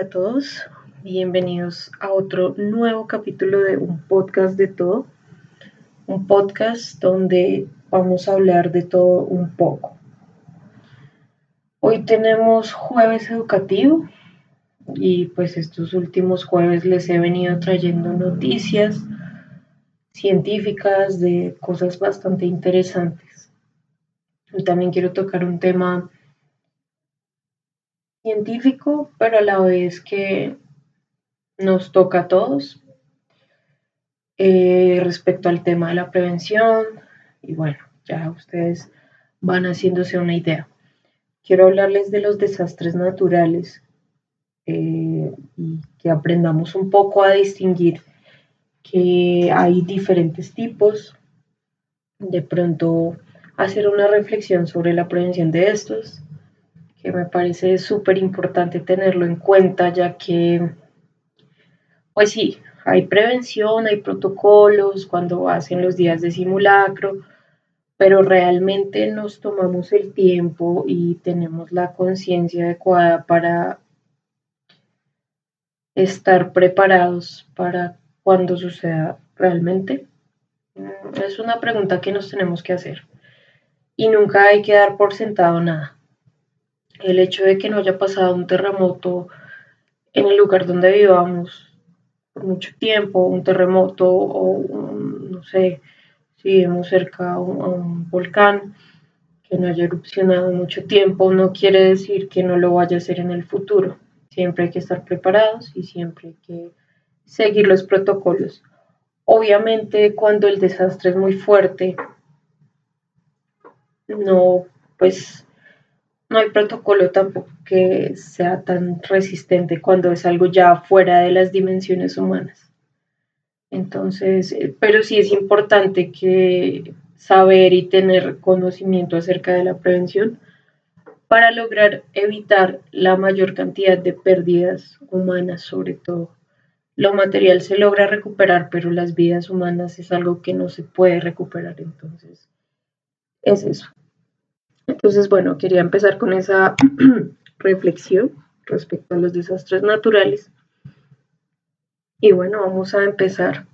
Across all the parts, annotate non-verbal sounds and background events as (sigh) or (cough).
Hola a todos, bienvenidos a otro nuevo capítulo de un podcast de todo, un podcast donde vamos a hablar de todo un poco. Hoy tenemos jueves educativo y pues estos últimos jueves les he venido trayendo noticias científicas de cosas bastante interesantes. También quiero tocar un tema científico, pero a la vez que nos toca a todos eh, respecto al tema de la prevención. Y bueno, ya ustedes van haciéndose una idea. Quiero hablarles de los desastres naturales eh, y que aprendamos un poco a distinguir que hay diferentes tipos. De pronto hacer una reflexión sobre la prevención de estos que me parece súper importante tenerlo en cuenta, ya que, pues sí, hay prevención, hay protocolos cuando hacen los días de simulacro, pero realmente nos tomamos el tiempo y tenemos la conciencia adecuada para estar preparados para cuando suceda realmente. Mm, es una pregunta que nos tenemos que hacer. Y nunca hay que dar por sentado nada el hecho de que no haya pasado un terremoto en el lugar donde vivamos por mucho tiempo, un terremoto o no sé, si vivimos cerca a un, volcán que no haya erupcionado mucho tiempo, no quiere decir que no lo vaya a hacer en el futuro. Siempre hay que estar preparados y siempre hay que seguir los protocolos. Obviamente cuando el desastre es muy fuerte, no, pues no hay protocolo tampoco que sea tan resistente cuando es algo ya fuera de las dimensiones humanas. Entonces, eh, pero sí es importante que saber y tener conocimiento acerca de la prevención para lograr evitar la mayor cantidad de pérdidas humanas, sobre todo. Lo material se logra recuperar, pero las vidas humanas es algo que no se puede recuperar. Entonces, es eso. Entonces, bueno, quería empezar con esa (clears throat) reflexión respecto a los desastres naturales. Y bueno, vamos a empezar.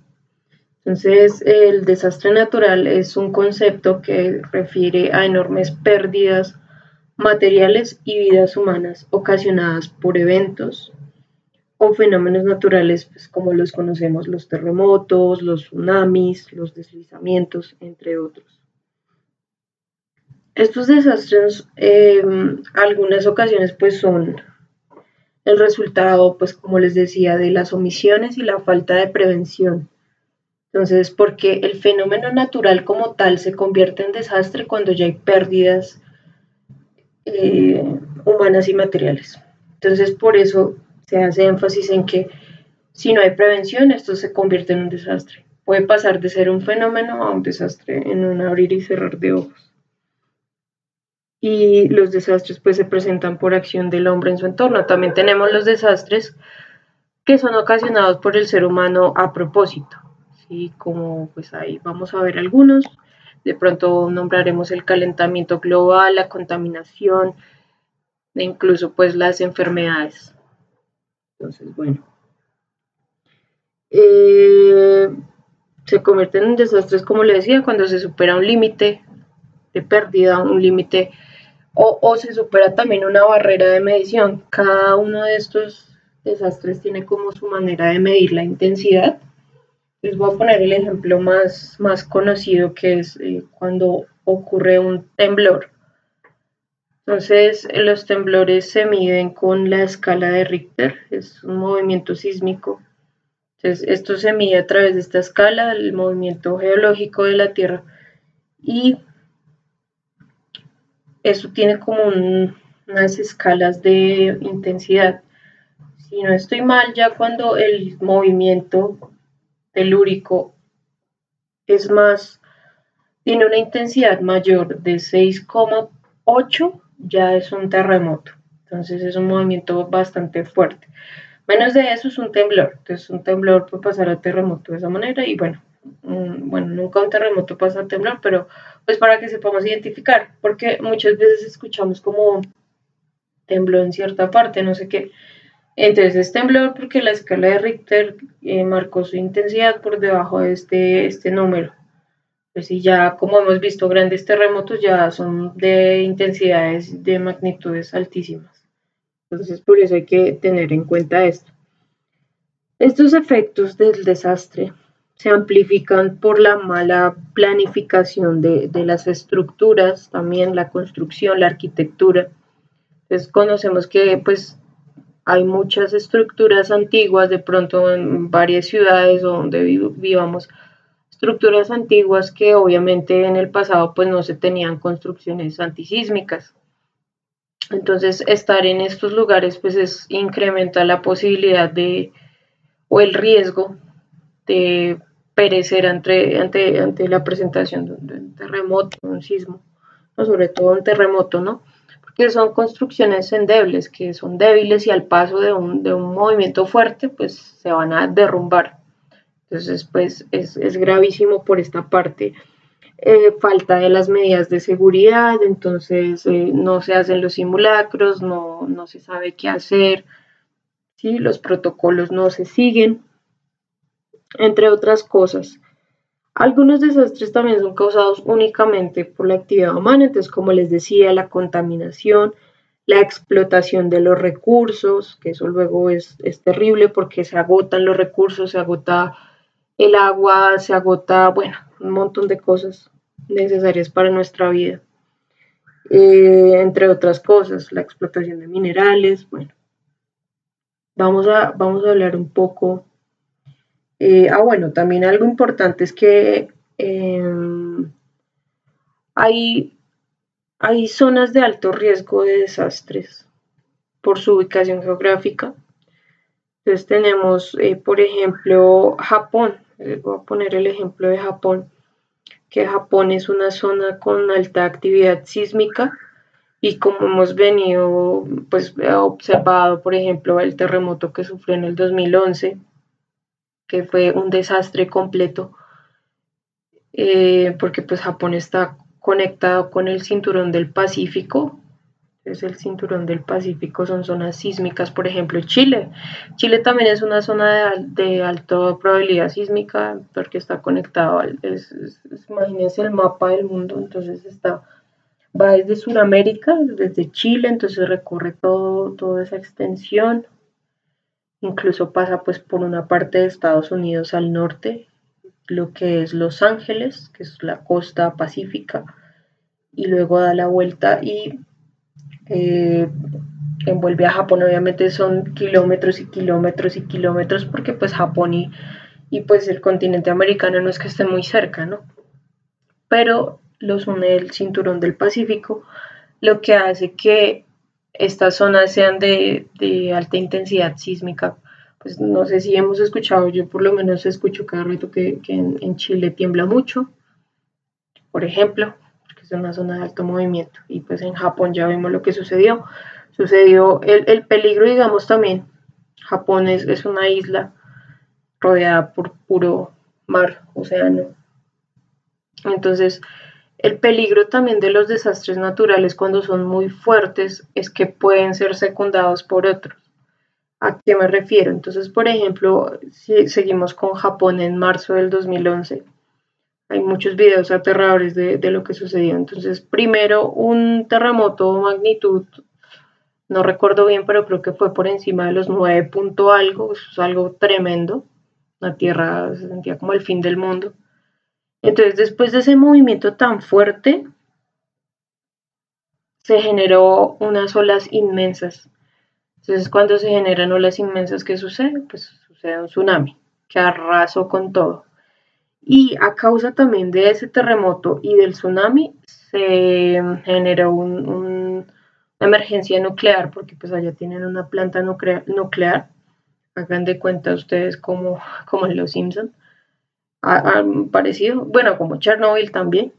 Entonces, el desastre natural es un concepto que refiere a enormes pérdidas materiales y vidas humanas ocasionadas por eventos o fenómenos naturales, pues, como los conocemos, los terremotos, los tsunamis, los deslizamientos, entre otros. Estos desastres, en algunas ocasiones, pues son el resultado, pues como les decía, de las omisiones y la falta de prevención. Entonces, porque el fenómeno natural como tal se convierte en desastre cuando ya hay pérdidas eh, humanas y materiales. Entonces, por eso se hace énfasis en que si no hay prevención, esto se convierte en un desastre. Puede pasar de ser un fenómeno a un desastre en un abrir y cerrar de ojos y los desastres pues se presentan por acción del hombre en su entorno. También tenemos los desastres que son ocasionados por el ser humano a propósito, ¿sí? como pues ahí vamos a ver algunos. De pronto nombraremos el calentamiento global, la contaminación e incluso pues las enfermedades. Entonces, bueno. Eh, se convierten en desastres, como le decía, cuando se supera un límite de pérdida, un límite o, se supera también una barrera de medición. Cada uno de estos desastres tiene como su manera de medir la intensidad. Les voy a poner el ejemplo más, más conocido que es eh, cuando ocurre un temblor. Entonces, los temblores se miden con la escala de Richter, es un movimiento sísmico. Entonces, esto se mide a través de esta escala, el movimiento geológico de la Tierra. Y eso tiene como unas escalas de intensidad. Si no estoy mal, ya cuando el movimiento telúrico es más, tiene una intensidad mayor de 6,8, ya es un terremoto. Entonces es un movimiento bastante fuerte. Menos de eso es un temblor. Entonces un temblor puede pasar a terremoto de esa manera y bueno, bueno, nunca un terremoto pasa a temblar, pero pues para que sepamos identificar, porque muchas veces escuchamos como tembló en cierta parte, no sé qué, Entonces es temblor porque la escala de Richter eh, marcó su intensidad por debajo de este, este número. Pues y ya como hemos visto grandes terremotos ya son de intensidades de magnitudes altísimas. Entonces por eso hay que tener en cuenta esto. Estos efectos del desastre se amplifican por la mala planificación de, de las estructuras, también la construcción, la arquitectura. Entonces conocemos que pues hay muchas estructuras antiguas, de pronto en varias ciudades donde vivamos, estructuras antiguas que obviamente en el pasado pues no se tenían construcciones antisísmicas. Entonces estar en estos lugares pues es, incrementa la posibilidad de o el riesgo de perecer ante, ante, ante la presentación de un terremoto, un sismo, o sobre todo un terremoto, ¿no? que son construcciones endebles, que son débiles y al paso de un, movimiento fuerte, pues se van a derrumbar. Entonces, pues es, gravísimo por esta parte. Eh, falta de las medidas de seguridad, entonces eh, no se hacen los simulacros, no, no se sabe qué hacer, ¿sí? los protocolos no se siguen, entre otras cosas. Algunos desastres también son causados únicamente por la actividad humana, entonces como les decía, la contaminación, la explotación de los recursos, que eso luego es, terrible porque se agotan los recursos, se agota el agua, se agota, bueno, un montón de cosas necesarias para nuestra vida. Eh, entre otras cosas, la explotación de minerales, bueno. Vamos a, vamos a hablar un poco eh, ah, bueno, también algo importante es que em, hay, hay zonas de alto riesgo de desastres por su ubicación geográfica. Entonces tenemos, eh, por ejemplo, Japón. voy a poner el ejemplo de Japón, que Japón es una zona con alta actividad sísmica y como hemos venido, pues observado, por ejemplo, el terremoto que sufrió en el 2011 que fue un desastre completo, eh, porque pues Japón está conectado con el cinturón del Pacífico. Es el cinturón del Pacífico, son zonas sísmicas, por ejemplo, Chile. Chile también es una zona de, alta probabilidad sísmica porque está conectado, imagínense el mapa del mundo, entonces está, va desde Sudamérica, desde Chile, entonces recorre todo, toda esa extensión Incluso pasa pues por una parte de Estados Unidos al norte, lo que es Los Ángeles, que es la costa pacífica, y luego da la vuelta y eh, envuelve a Japón. Obviamente son kilómetros y kilómetros y kilómetros porque pues Japón y, y pues el continente americano no es que esté muy cerca, ¿no? Pero los une el cinturón del Pacífico, lo que hace que estas zonas sean de, alta intensidad sísmica. Pues no sé si hemos escuchado, yo por lo menos escucho cada rato que, en, Chile tiembla mucho, por ejemplo, porque es una zona de alto movimiento. Y pues en Japón ya vemos lo que sucedió. Sucedió el, peligro, digamos, también. Japón es, es una isla rodeada por puro mar, océano. Entonces, el peligro también de los desastres naturales cuando son muy fuertes es que pueden ser secundados por otros. ¿A qué me refiero? Entonces, por ejemplo, si seguimos con Japón en marzo del 2011, hay muchos videos aterradores de, lo que sucedió. Entonces, primero, un terremoto magnitud, no recuerdo bien, pero creo que fue por encima de los 9 punto algo, eso es algo tremendo. La Tierra se sentía como el fin del mundo. Entonces, después de ese movimiento tan fuerte, se generó unas olas inmensas. Entonces, cuando se generan olas inmensas, ¿qué sucede? Pues sucede un tsunami que arrasó con todo. Y a causa también de ese terremoto y del tsunami, se generó una emergencia nuclear, porque pues allá tienen una planta nuclear. Hagan de cuenta ustedes como, como en Los Simpsons parecido, bueno, como Chernobyl también,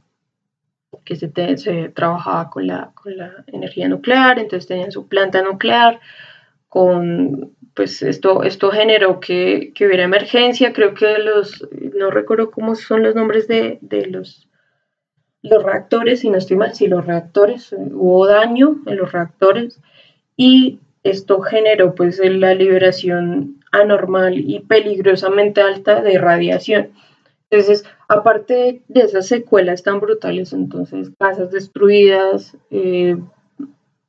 que se, se trabajaba con la, con la, energía nuclear, entonces tenían su planta nuclear, con, pues esto, esto generó que, que hubiera emergencia, creo que los, no recuerdo cómo son los nombres de, de los, los reactores, si no estoy mal, si los reactores, hubo daño en los reactores y esto generó pues la liberación anormal y peligrosamente alta de radiación. Entonces, aparte de esas secuelas tan brutales, entonces casas destruidas, eh,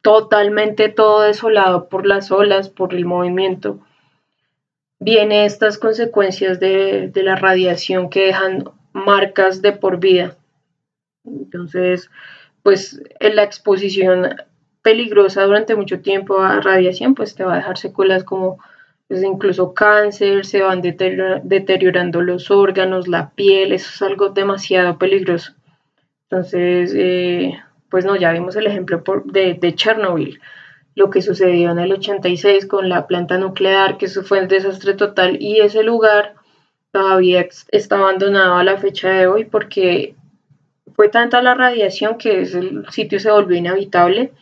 totalmente todo desolado por las olas, por el movimiento, vienen estas consecuencias de, de la radiación que dejan marcas de por vida. Entonces, pues la exposición peligrosa durante mucho tiempo a radiación, pues te va a dejar secuelas como pues, incluso cáncer, se van deteriorando los órganos, la piel, eso es algo demasiado peligroso. Entonces, eh, pues no, ya vimos el ejemplo de, de Chernobyl, lo que sucedió en el 86 con la planta nuclear, que eso fue un desastre total y ese lugar todavía está abandonado a la fecha de hoy porque fue tanta la radiación que el sitio se volvió inhabitable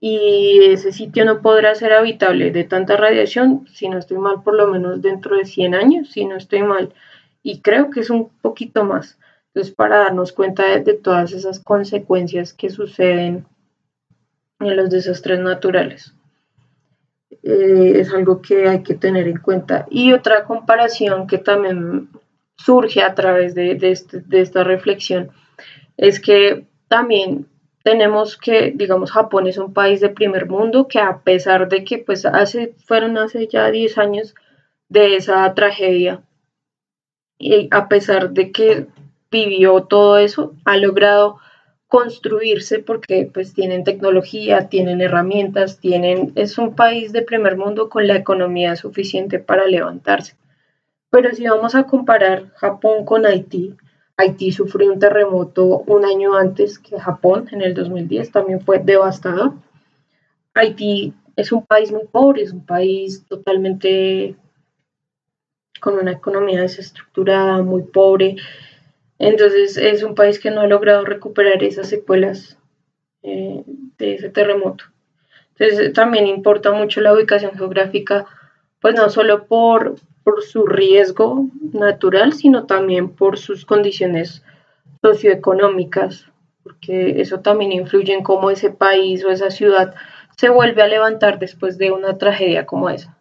y ese sitio no podrá ser habitable de tanta radiación, si no estoy mal, por lo menos dentro de 100 años, si no estoy mal, y creo que es un poquito más. Entonces, para darnos cuenta de, todas esas consecuencias que suceden en los desastres naturales. Eh, es algo que hay que tener en cuenta. Y otra comparación que también surge a través de, de, este, de esta reflexión es que también tenemos que, digamos, Japón es un país de primer mundo que a pesar de que pues hace, fueron hace ya 10 años de esa tragedia, y a pesar de que vivió todo eso, ha logrado construirse porque pues tienen tecnología, tienen herramientas, tienen, es un país de primer mundo con la economía suficiente para levantarse. Pero si vamos a comparar Japón con Haití, Haití sufrió un terremoto un año antes que Japón, en el 2010, también fue devastador. Haití es un país muy pobre, es un país totalmente con una economía desestructurada, muy pobre. Entonces es un país que no ha logrado recuperar esas secuelas eh, de ese terremoto. Entonces también importa mucho la ubicación geográfica, pues no solo por, por su riesgo natural, sino también por sus condiciones socioeconómicas, porque eso también influye en cómo ese país o esa ciudad se vuelve a levantar después de una tragedia como esa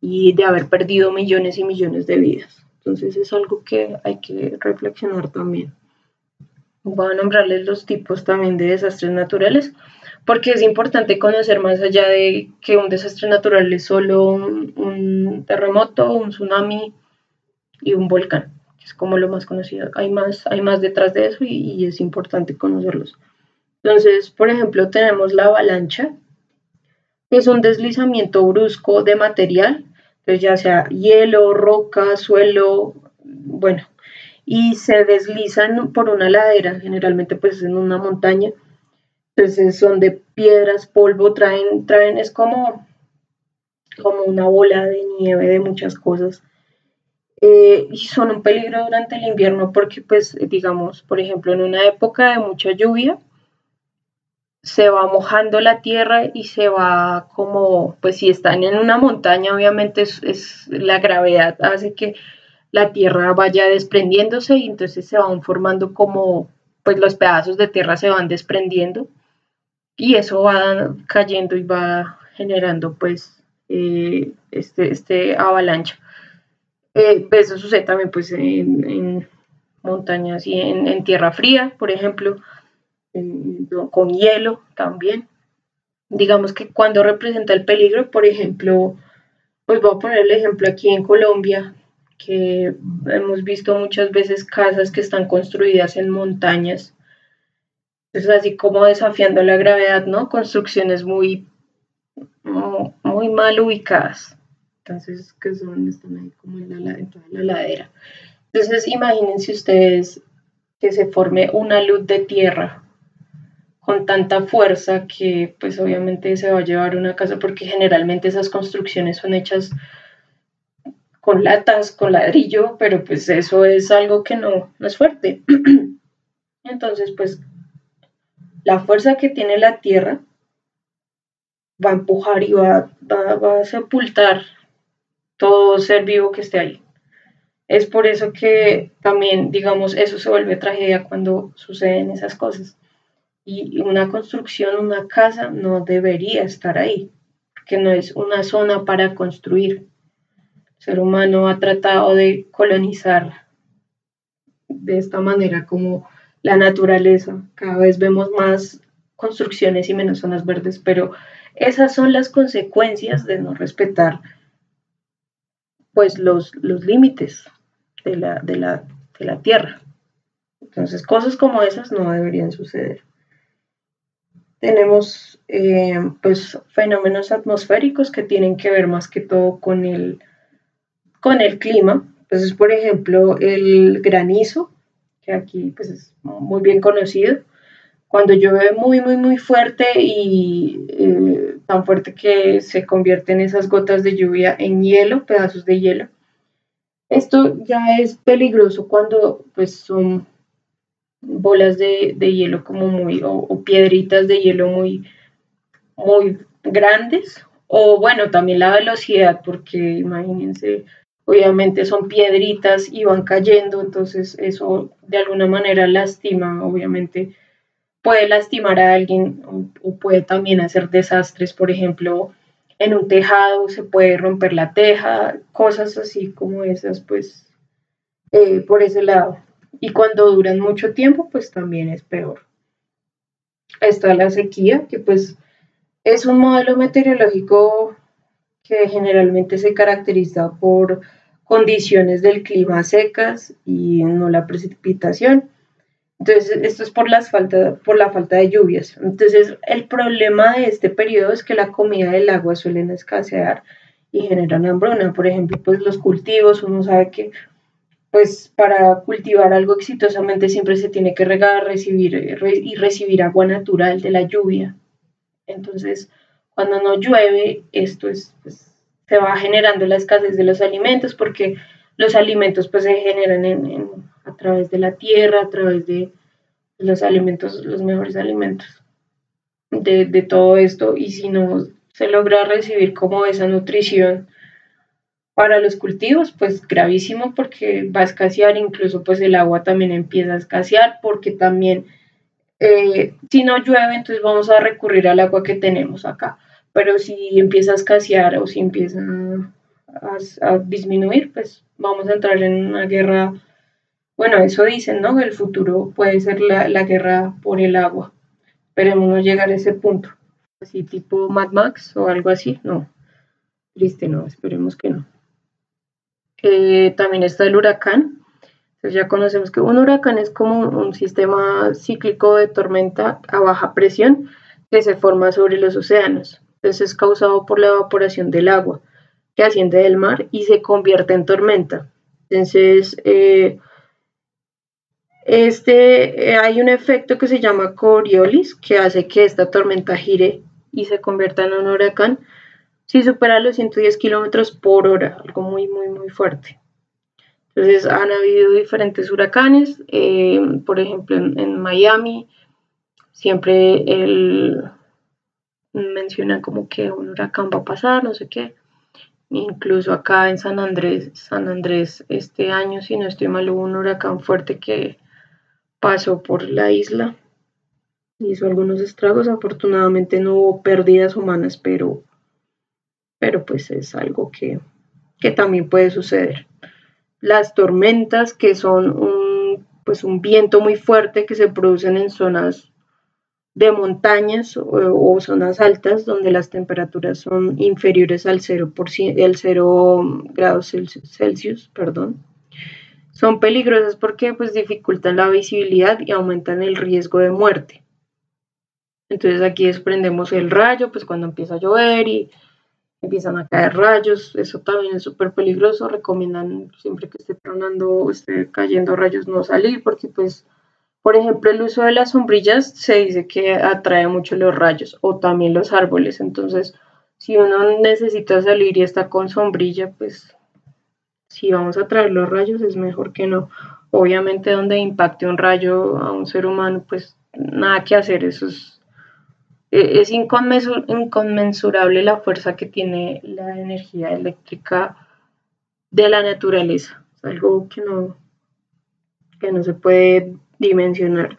y de haber perdido millones y millones de vidas. Entonces es algo que hay que reflexionar también. Voy a nombrarles los tipos también de desastres naturales porque es importante conocer más allá de que un desastre natural es solo un, terremoto, un tsunami y un volcán, que es como lo más conocido. Hay más, hay más detrás de eso y, y es importante conocerlos. Entonces, por ejemplo, tenemos la avalancha, que es un deslizamiento brusco de material, entonces ya sea hielo, roca, suelo, bueno, y se deslizan por una ladera, generalmente pues en una montaña, entonces son de piedras, polvo, traen, traen, es como, como una bola de nieve de muchas cosas. Eh, y son un peligro durante el invierno porque, pues, digamos, por ejemplo, en una época de mucha lluvia, se va mojando la tierra y se va como, pues si están en una montaña, obviamente es, es, la gravedad hace que la tierra vaya desprendiéndose y entonces se van formando como, pues los pedazos de tierra se van desprendiendo y eso va cayendo y va generando pues eh, este, este avalancha. Eh, eso sucede también pues en, montañas y en, tierra fría, por ejemplo, con hielo también. Digamos que cuando representa el peligro, por ejemplo, pues voy a poner el ejemplo aquí en Colombia, que hemos visto muchas veces casas que están construidas en montañas es así como desafiando la gravedad, ¿no? Construcciones muy, muy mal ubicadas. Entonces, que son, están ahí como en, la, toda la ladera. Entonces, imagínense ustedes que se forme una luz de tierra con tanta fuerza que pues obviamente se va a llevar una casa porque generalmente esas construcciones son hechas con latas, con ladrillo, pero pues eso es algo que no, no es fuerte. (clears throat) Entonces pues la fuerza que tiene la Tierra va a empujar y va, a sepultar todo ser vivo que esté ahí. Es por eso que también, digamos, eso se vuelve tragedia cuando suceden esas cosas. Y una construcción, una casa, no debería estar ahí, que no es una zona para construir. El ser humano ha tratado de colonizar de esta manera como la naturaleza. Cada vez vemos más construcciones y menos zonas verdes, pero esas son las consecuencias de no respetar pues los, los límites de la, de, la, de la tierra. Entonces, cosas como esas no deberían suceder. Tenemos eh, pues fenómenos atmosféricos que tienen que ver más que todo con el, con el clima. Entonces, por ejemplo, el granizo, que aquí pues, es muy bien conocido, cuando llueve muy, muy, muy fuerte y eh, tan fuerte que se convierten esas gotas de lluvia en hielo, pedazos de hielo. Esto ya es peligroso cuando pues son bolas de, hielo como muy, o, piedritas de hielo muy, muy grandes, o bueno, también la velocidad, porque imagínense, obviamente son piedritas y van cayendo, entonces eso de alguna manera lastima, obviamente puede lastimar a alguien o, puede también hacer desastres, por ejemplo, en un tejado se puede romper la teja, cosas así como esas, pues eh, por ese lado. Y cuando duran mucho tiempo, pues también es peor. Está la sequía, que pues es un modelo meteorológico que generalmente se caracteriza por condiciones del clima secas y no la precipitación. Entonces, esto es por, las falta, por la falta de lluvias. Entonces, el problema de este periodo es que la comida del agua suelen escasear y generan hambruna. Por ejemplo, pues los cultivos, uno sabe que pues para cultivar algo exitosamente siempre se tiene que regar recibir, y recibir agua natural de la lluvia. Entonces, cuando no llueve, esto es, pues, se va generando la escasez de los alimentos porque los alimentos pues se generan en a través de la tierra, a través de los alimentos, los mejores alimentos de, todo esto y si no se logra recibir como esa nutrición para los cultivos, pues gravísimo porque va a escasear, incluso pues el agua también empieza a escasear porque también eh, si no llueve, entonces vamos a recurrir al agua que tenemos acá. Pero si empieza a escasear o si empieza a disminuir, pues vamos a entrar en una guerra bueno, eso dicen, ¿no? El futuro puede ser la, guerra por el agua. Esperemos no llegar a ese punto. Así tipo Mad Max o algo así, no. Triste, no, esperemos que no. También está el huracán. Ya conocemos que un huracán es como un sistema cíclico de tormenta a baja presión que se forma sobre los océanos. Entonces es causado por la evaporación del agua que asciende del mar y se convierte en tormenta. Entonces, eh, este, eh, hay un efecto que se llama Coriolis que hace que esta tormenta gire y se convierta en un huracán si supera los 110 kilómetros por hora, algo muy, muy, muy fuerte. Entonces, han habido diferentes huracanes, eh, por ejemplo, en, Miami, siempre él menciona como que un huracán va a pasar, no sé qué. Incluso acá en San Andrés, San Andrés, este año, si no estoy mal, hubo un huracán fuerte que pasó por la isla, hizo algunos estragos, afortunadamente no hubo pérdidas humanas, pero, pero pues es algo que, que también puede suceder. Las tormentas, que son un, pues un viento muy fuerte que se producen en zonas de montañas o, zonas altas donde las temperaturas son inferiores al 0, el 0 grados Celsius, perdón. Son peligrosas porque pues dificultan la visibilidad y aumentan el riesgo de muerte. Entonces aquí desprendemos el rayo, pues cuando empieza a llover y empiezan a caer rayos, eso también es súper peligroso. Recomiendan siempre que esté tronando o esté cayendo rayos no salir porque pues, por ejemplo, el uso de las sombrillas se dice que atrae mucho los rayos o también los árboles. Entonces, si uno necesita salir y está con sombrilla, pues si vamos a traer los rayos es mejor que no. Obviamente donde impacte un rayo a un ser humano, pues nada que hacer, eso es, e, es inconmensurable la fuerza que tiene la energía eléctrica de la naturaleza, algo que no, que no se puede dimensionar.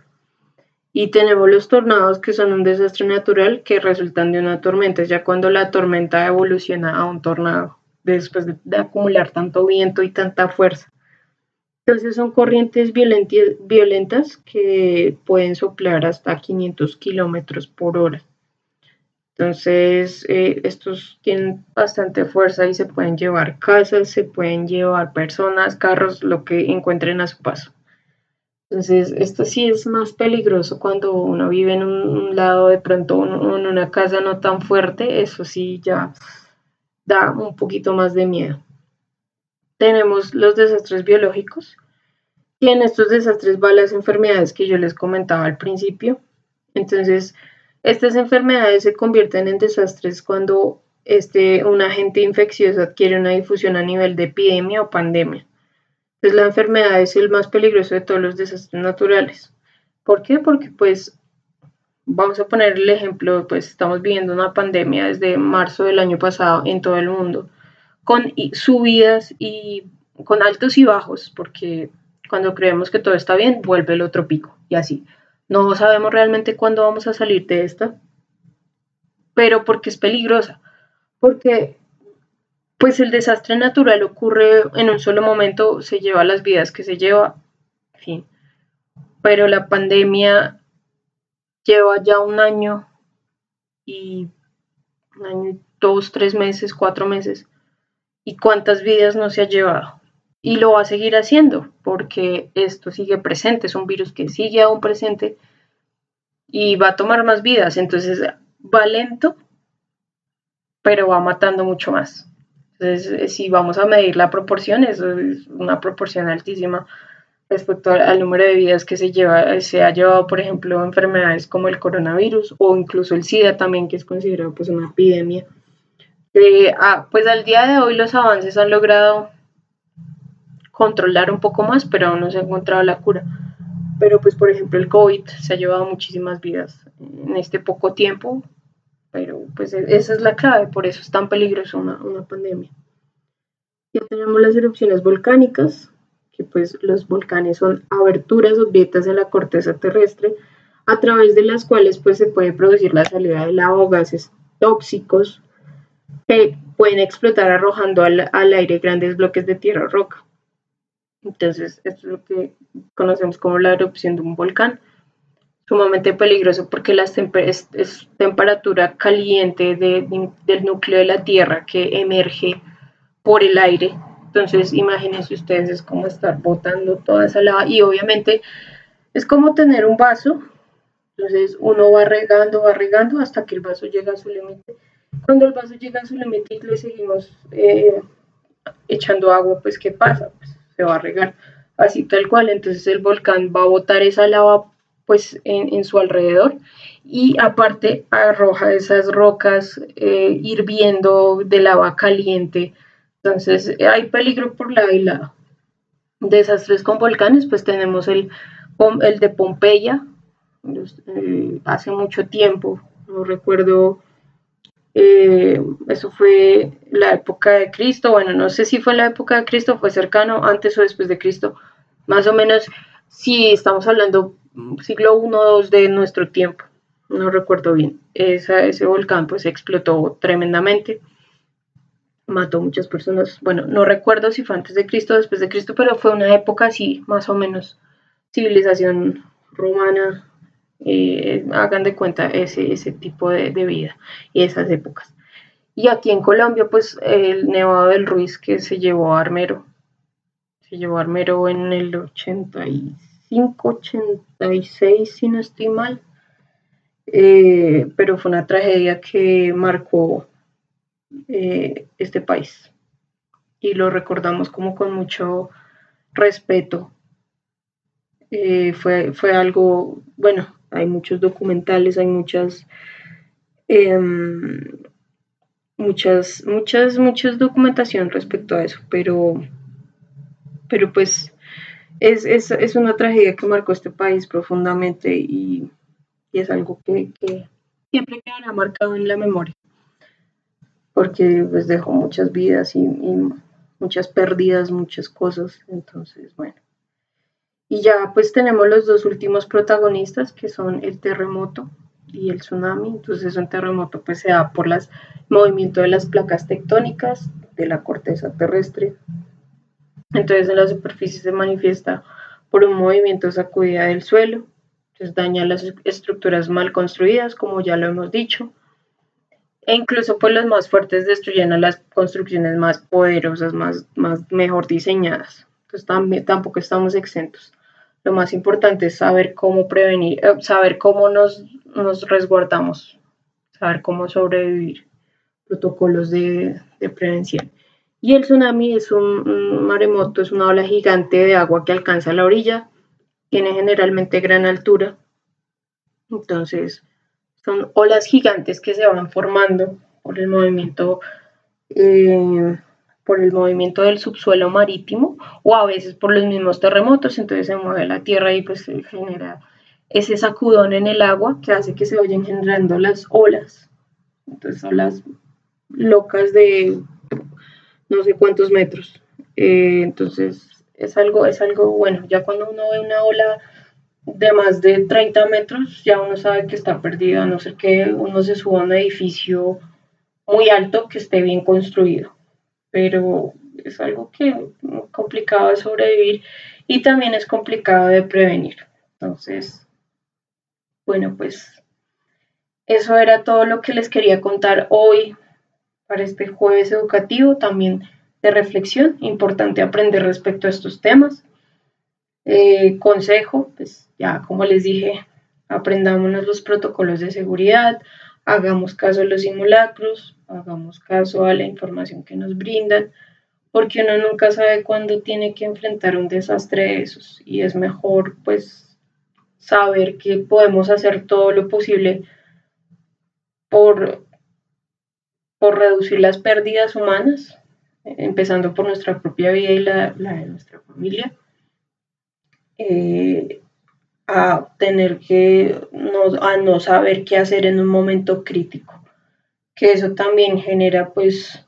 Y tenemos los tornados que son un desastre natural que resultan de una tormenta, ya cuando la tormenta evoluciona a un tornado después de, acumular tanto viento y tanta fuerza. Entonces son corrientes violentas que pueden soplar hasta 500 kilómetros por hora. Entonces, eh, estos tienen bastante fuerza y se pueden llevar casas, se pueden llevar personas, carros, lo que encuentren a su paso. Entonces, esto sí es más peligroso cuando uno vive en un, lado, de pronto en una casa no tan fuerte, eso sí ya da un poquito más de miedo. Tenemos los desastres biológicos. Y en estos desastres van las enfermedades que yo les comentaba al principio. Entonces, estas enfermedades se convierten en desastres cuando este, un agente infeccioso adquiere una difusión a nivel de epidemia o pandemia. Entonces, la enfermedad es el más peligroso de todos los desastres naturales. ¿Por qué? Porque pues vamos a poner el ejemplo, pues estamos viviendo una pandemia desde marzo del año pasado en todo el mundo, con subidas y con altos y bajos, porque cuando creemos que todo está bien, vuelve el otro pico y así. No sabemos realmente cuándo vamos a salir de esta, pero porque es peligrosa, porque pues el desastre natural ocurre en un solo momento, se lleva las vidas que se lleva, en fin. Pero la pandemia lleva ya un año y un año, dos, tres meses, cuatro meses. ¿Y cuántas vidas no se ha llevado? Y lo va a seguir haciendo porque esto sigue presente, es un virus que sigue aún presente y va a tomar más vidas. Entonces va lento, pero va matando mucho más. Entonces, si vamos a medir la proporción, eso es una proporción altísima respecto al, número de vidas que se, lleva, se ha llevado, por ejemplo, enfermedades como el coronavirus o incluso el SIDA también, que es considerado pues, una epidemia. Eh, ah, pues al día de hoy los avances han logrado controlar un poco más, pero aún no se ha encontrado la cura. Pero pues por ejemplo el COVID se ha llevado muchísimas vidas en este poco tiempo, pero pues e-, esa es la clave, por eso es tan peligroso una, una pandemia. Ya tenemos las erupciones volcánicas, que pues los volcanes son aberturas o grietas en la corteza terrestre a través de las cuales pues se puede producir la salida de lava o gases tóxicos que pueden explotar arrojando al, al aire grandes bloques de tierra o roca. Entonces, esto es lo que conocemos como la erupción de un volcán. Sumamente peligroso porque la es, es, temperatura caliente del núcleo de la Tierra que emerge por el aire entonces, imagínense ustedes, es como estar botando toda esa lava y obviamente es como tener un vaso. Entonces, uno va regando, va regando hasta que el vaso llega a su límite. Cuando el vaso llega a su límite y le seguimos eh, echando agua, pues ¿qué pasa? Pues se va a regar así tal cual. Entonces, el volcán va a botar esa lava pues en, su alrededor. Y aparte arroja esas rocas eh, hirviendo de lava caliente. Entonces, hay peligro por lado y lado. Desastres con volcanes, pues tenemos el, el de Pompeya, eh, hace mucho tiempo, no recuerdo, eh, eso fue la época de Cristo, bueno, no sé si fue la época de Cristo, fue cercano, antes o después de Cristo, más o menos, si estamos hablando siglo 1 o 2 de nuestro tiempo, no recuerdo bien, ese volcán pues explotó tremendamente mató muchas personas. Bueno, no recuerdo si fue antes de Cristo o después de Cristo, pero fue una época así, más o menos, civilización romana. Eh, hagan de cuenta ese, ese tipo de, vida y esas épocas. Y aquí en Colombia, pues el Nevado del Ruiz que se llevó a Armero, se llevó Armero en el 85, 86, si no estoy mal. Eh, pero fue una tragedia que marcó eh, este país. Y lo recordamos como con mucho respeto. Eh, fue, fue algo, bueno, hay muchos documentales, hay muchas, em, muchas, muchas, muchas documentación respecto a eso, pero, pero pues es, es, una tragedia que marcó este país profundamente y, es algo que, que siempre quedará marcado en la memoria porque pues dejó muchas vidas y, muchas pérdidas, muchas cosas, entonces bueno. Y ya pues tenemos los dos últimos protagonistas que son el terremoto y el tsunami. Entonces un terremoto pues se da por el movimiento de las placas tectónicas de la corteza terrestre. Entonces en la superficie se manifiesta por un movimiento sacudida del suelo, entonces daña las estructuras mal construidas, como ya lo hemos dicho, e incluso pues los más fuertes destruyen a las construcciones más poderosas, más, más mejor diseñadas. Entonces también, tampoco estamos exentos. Lo más importante es saber cómo prevenir, eh, saber cómo nos, nos, resguardamos, saber cómo sobrevivir, protocolos de, de prevención. Y el tsunami es un, maremoto, es una ola gigante de agua que alcanza la orilla, tiene generalmente gran altura. Entonces, son olas gigantes que se van formando por el movimiento, eh, por el movimiento del subsuelo marítimo o a veces por los mismos terremotos. Entonces se mueve la tierra y pues se genera ese sacudón en el agua que hace que se vayan generando las olas. Entonces, olas locas de no sé cuántos metros. Eh, entonces, es algo, es algo bueno. Ya cuando uno ve una ola de más de 30 metros, ya uno sabe que está perdido, a no ser que uno se suba a un edificio muy alto que esté bien construido. Pero es algo que complicado de sobrevivir y también es complicado de prevenir. Entonces, bueno, pues eso era todo lo que les quería contar hoy para este jueves educativo, también de reflexión, importante aprender respecto a estos temas. Eh, consejo, pues ya como les dije, aprendámonos los protocolos de seguridad, hagamos caso a los simulacros, hagamos caso a la información que nos brindan, porque uno nunca sabe cuándo tiene que enfrentar un desastre de esos y es mejor pues saber que podemos hacer todo lo posible por por reducir las pérdidas humanas, empezando por nuestra propia vida y la, de nuestra familia, eh, a tener que, no, a no saber qué hacer en un momento crítico, que eso también genera pues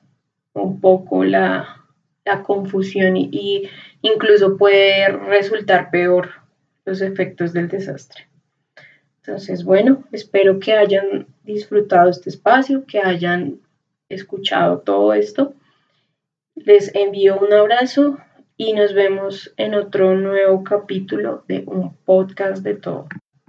un poco la, confusión y, y incluso puede resultar peor los efectos del desastre. Entonces, bueno, espero que hayan disfrutado este espacio, que hayan escuchado todo esto. Les envío un abrazo y nos vemos en otro nuevo capítulo de un podcast de todo.